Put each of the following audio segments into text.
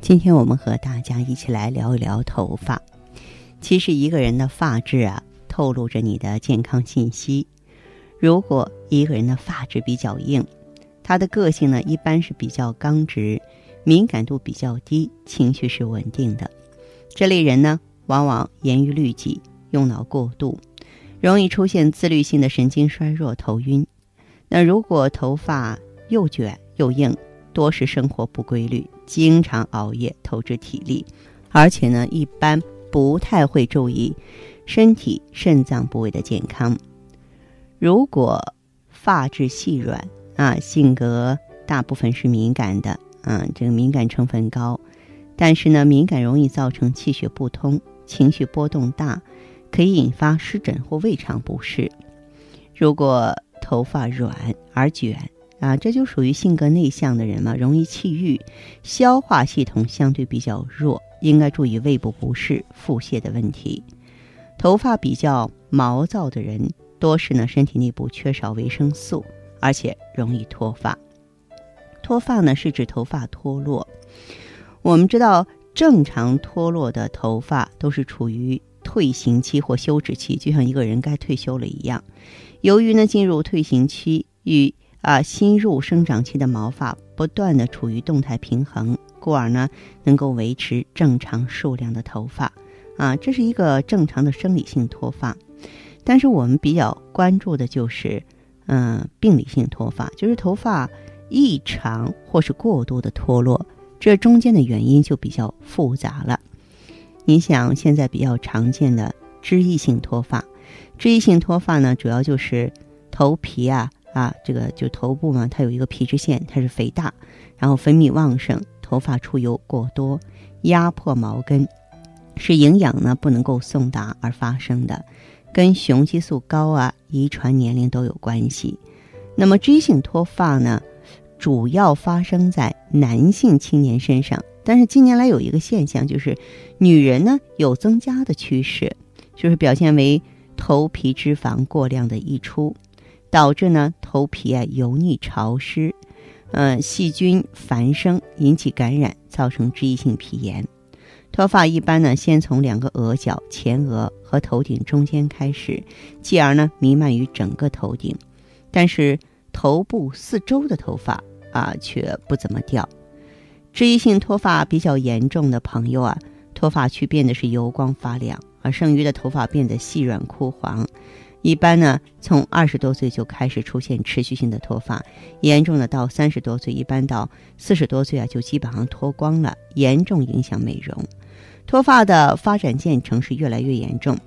今天我们和大家一起来聊一聊头发。其实一个人的发质啊，透露着你的健康信息。如果一个人的发质比较硬，他的个性呢一般是比较刚直，敏感度比较低，情绪是稳定的。这类人呢，往往严于律己，用脑过度，容易出现自律性的神经衰弱、头晕。那如果头发又卷又硬，多是生活不规律，经常熬夜，透支体力，而且呢，一般不太会注意身体肾脏部位的健康。如果发质细软啊，性格大部分是敏感的啊，这个敏感成分高，但是呢，敏感容易造成气血不通，情绪波动大，可以引发湿疹或胃肠不适。如果头发软而卷。啊，这就属于性格内向的人嘛，容易气郁，消化系统相对比较弱，应该注意胃部不适、腹泻的问题。头发比较毛躁的人，多是呢身体内部缺少维生素，而且容易脱发。脱发呢是指头发脱落。我们知道，正常脱落的头发都是处于退行期或休止期，就像一个人该退休了一样。由于呢进入退行期与啊，新入生长期的毛发不断的处于动态平衡，故而呢能够维持正常数量的头发，啊，这是一个正常的生理性脱发。但是我们比较关注的就是，嗯，病理性脱发，就是头发异常或是过度的脱落，这中间的原因就比较复杂了。你想，现在比较常见的脂溢性脱发，脂溢性脱发呢，主要就是头皮啊。啊，这个就头部嘛，它有一个皮脂腺，它是肥大，然后分泌旺盛，头发出油过多，压迫毛根，是营养呢不能够送达而发生的，跟雄激素高啊、遗传年龄都有关系。那么脂性脱发呢，主要发生在男性青年身上，但是近年来有一个现象，就是女人呢有增加的趋势，就是表现为头皮脂肪过量的溢出。导致呢头皮啊油腻潮湿，嗯，细菌繁生引起感染，造成脂溢性皮炎。脱发一般呢先从两个额角、前额和头顶中间开始，继而呢弥漫于整个头顶，但是头部四周的头发啊却不怎么掉。脂溢性脱发比较严重的朋友啊，脱发区变得是油光发亮，而剩余的头发变得细软枯黄。一般呢，从二十多岁就开始出现持续性的脱发，严重的到三十多岁，一般到四十多岁啊，就基本上脱光了，严重影响美容。脱发的发展进程是越来越严重。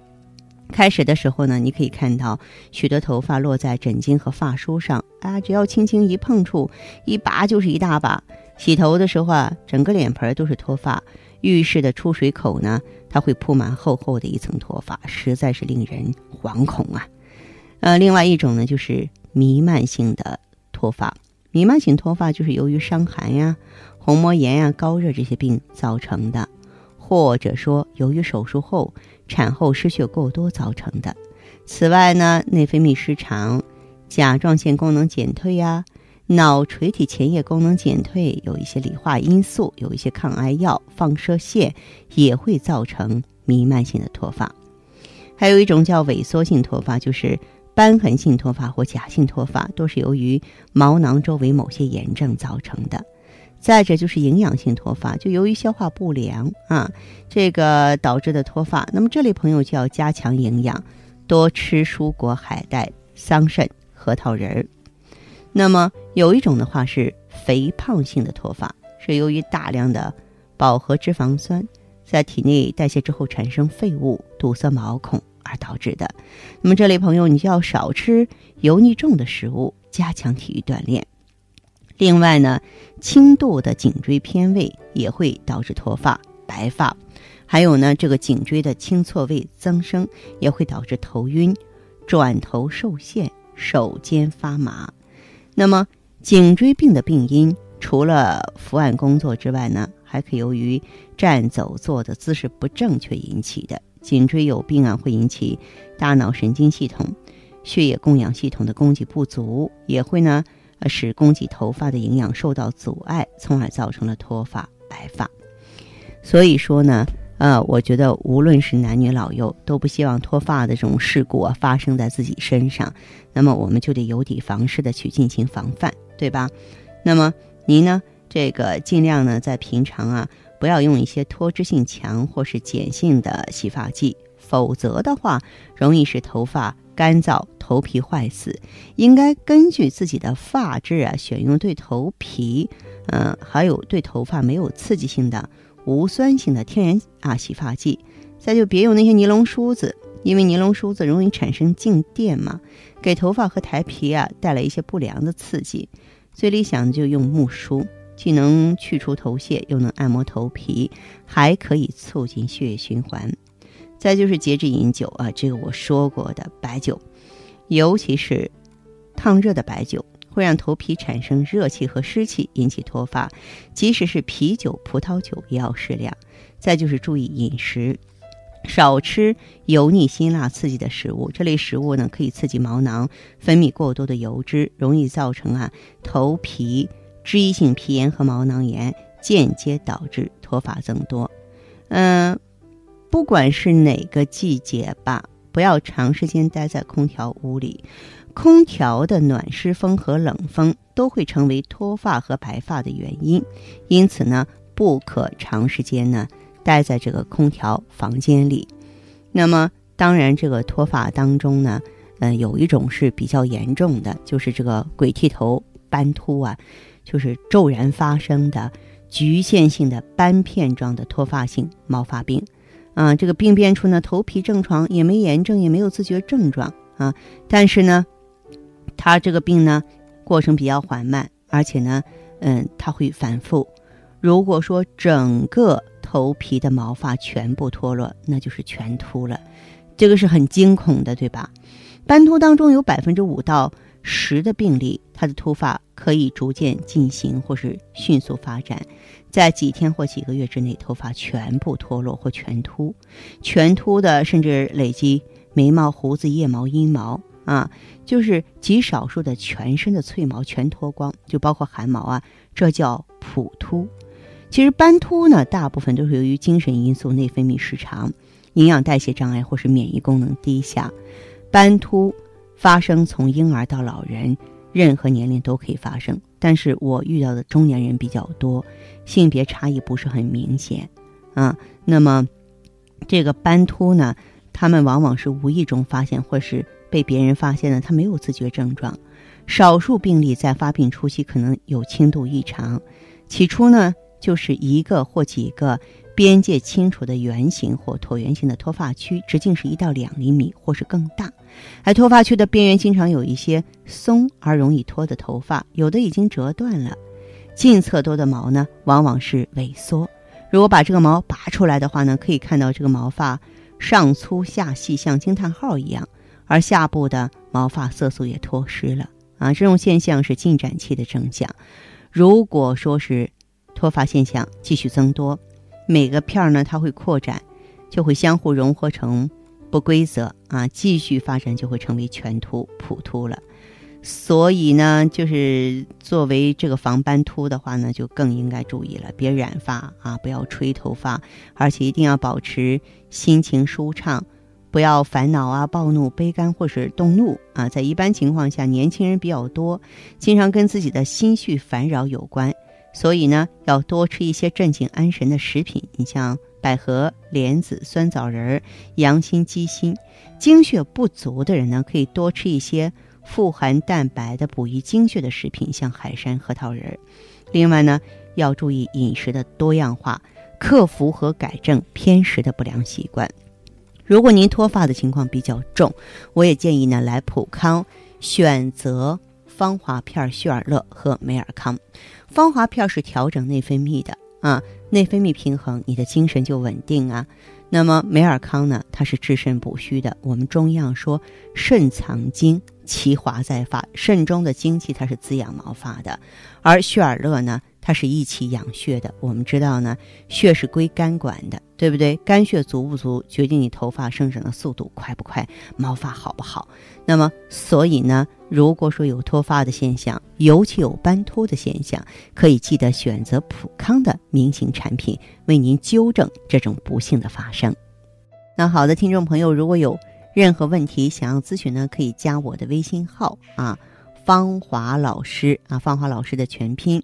开始的时候呢，你可以看到许多头发落在枕巾和发梳上啊，只要轻轻一碰触，一拔就是一大把。洗头的时候啊，整个脸盆都是脱发。浴室的出水口呢，它会铺满厚厚的一层脱发，实在是令人惶恐啊。呃，另外一种呢，就是弥漫性的脱发。弥漫性脱发就是由于伤寒呀、虹膜炎呀、高热这些病造成的，或者说由于手术后产后失血过多造成的。此外呢，内分泌失常、甲状腺功能减退呀。脑垂体前叶功能减退，有一些理化因素，有一些抗癌药、放射线也会造成弥漫性的脱发。还有一种叫萎缩性脱发，就是瘢痕性脱发或假性脱发，都是由于毛囊周围某些炎症造成的。再者就是营养性脱发，就由于消化不良啊，这个导致的脱发。那么这类朋友就要加强营养，多吃蔬果、海带、桑葚、核桃仁儿。那么有一种的话是肥胖性的脱发，是由于大量的饱和脂肪酸在体内代谢之后产生废物，堵塞毛孔而导致的。那么这类朋友，你就要少吃油腻重的食物，加强体育锻炼。另外呢，轻度的颈椎偏位也会导致脱发、白发，还有呢，这个颈椎的轻错位增生也会导致头晕、转头受限、手肩发麻。那么，颈椎病的病因除了伏案工作之外呢，还可由于站、走、坐的姿势不正确引起的。颈椎有病啊，会引起大脑神经系统、血液供氧系统的供给不足，也会呢。使供给头发的营养受到阻碍，从而造成了脱发、白发。所以说呢，呃，我觉得无论是男女老幼，都不希望脱发的这种事故啊发生在自己身上。那么我们就得有底防事的去进行防范，对吧？那么您呢，这个尽量呢在平常啊，不要用一些脱脂性强或是碱性的洗发剂，否则的话，容易使头发。干燥、头皮坏死，应该根据自己的发质啊，选用对头皮，嗯，还有对头发没有刺激性的、无酸性的天然啊洗发剂。再就别用那些尼龙梳子，因为尼龙梳子容易产生静电嘛，给头发和头皮啊带来一些不良的刺激。最理想的就用木梳，既能去除头屑，又能按摩头皮，还可以促进血液循环。再就是节制饮酒啊，这个我说过的白酒，尤其是烫热的白酒，会让头皮产生热气和湿气，引起脱发。即使是啤酒、葡萄酒也要适量。再就是注意饮食，少吃油腻、辛辣、刺激的食物。这类食物呢，可以刺激毛囊分泌过多的油脂，容易造成啊头皮脂溢性皮炎和毛囊炎，间接导致脱发增多。嗯。不管是哪个季节吧，不要长时间待在空调屋里。空调的暖湿风和冷风都会成为脱发和白发的原因，因此呢，不可长时间呢待在这个空调房间里。那么，当然，这个脱发当中呢，嗯，有一种是比较严重的，就是这个鬼剃头、斑秃啊，就是骤然发生的局限性的斑片状的脱发性毛发病。啊，这个病变处呢，头皮正常，也没炎症，也没有自觉症状啊。但是呢，他这个病呢，过程比较缓慢，而且呢，嗯，它会反复。如果说整个头皮的毛发全部脱落，那就是全秃了，这个是很惊恐的，对吧？斑秃当中有百分之五到十的病例，它的秃发可以逐渐进行或是迅速发展。在几天或几个月之内，头发全部脱落或全秃，全秃的甚至累积眉毛、胡子、腋毛、阴毛啊，就是极少数的全身的脆毛全脱光，就包括汗毛啊，这叫普秃。其实斑秃呢，大部分都是由于精神因素、内分泌失常、营养代谢障碍或是免疫功能低下。斑秃发生从婴儿到老人。任何年龄都可以发生，但是我遇到的中年人比较多，性别差异不是很明显，啊，那么这个斑秃呢，他们往往是无意中发现或是被别人发现了，他没有自觉症状，少数病例在发病初期可能有轻度异常，起初呢就是一个或几个。边界清楚的圆形或椭圆形的脱发区，直径是一到两厘米或是更大，而脱发区的边缘经常有一些松而容易脱的头发，有的已经折断了。近侧多的毛呢，往往是萎缩。如果把这个毛拔出来的话呢，可以看到这个毛发上粗下细，像惊叹号一样，而下部的毛发色素也脱失了啊。这种现象是进展期的征象。如果说是脱发现象继续增多，每个片儿呢，它会扩展，就会相互融合成不规则啊，继续发展就会成为全秃、普秃了。所以呢，就是作为这个防斑秃的话呢，就更应该注意了，别染发啊，不要吹头发，而且一定要保持心情舒畅，不要烦恼啊、暴怒、悲观或是动怒啊。在一般情况下，年轻人比较多，经常跟自己的心绪烦扰有关。所以呢，要多吃一些镇静安神的食品，你像百合、莲子、酸枣仁、羊心、鸡心。精血不足的人呢，可以多吃一些富含蛋白的补益精血的食品，像海参、核桃仁。另外呢，要注意饮食的多样化，克服和改正偏食的不良习惯。如果您脱发的情况比较重，我也建议呢来普康选择。芳华片、旭尔乐和美尔康。芳华片是调整内分泌的啊，内分泌平衡，你的精神就稳定啊。那么美尔康呢，它是治肾补虚的。我们中医上说，肾藏精，其华在发，肾中的精气它是滋养毛发的。而旭尔乐呢？它是益气养血的。我们知道呢，血是归肝管的，对不对？肝血足不足，决定你头发生长的速度快不快，毛发好不好。那么，所以呢，如果说有脱发的现象，尤其有斑秃的现象，可以记得选择普康的明星产品，为您纠正这种不幸的发生。那好的，听众朋友，如果有任何问题想要咨询呢，可以加我的微信号啊，芳华老师啊，芳华老师的全拼。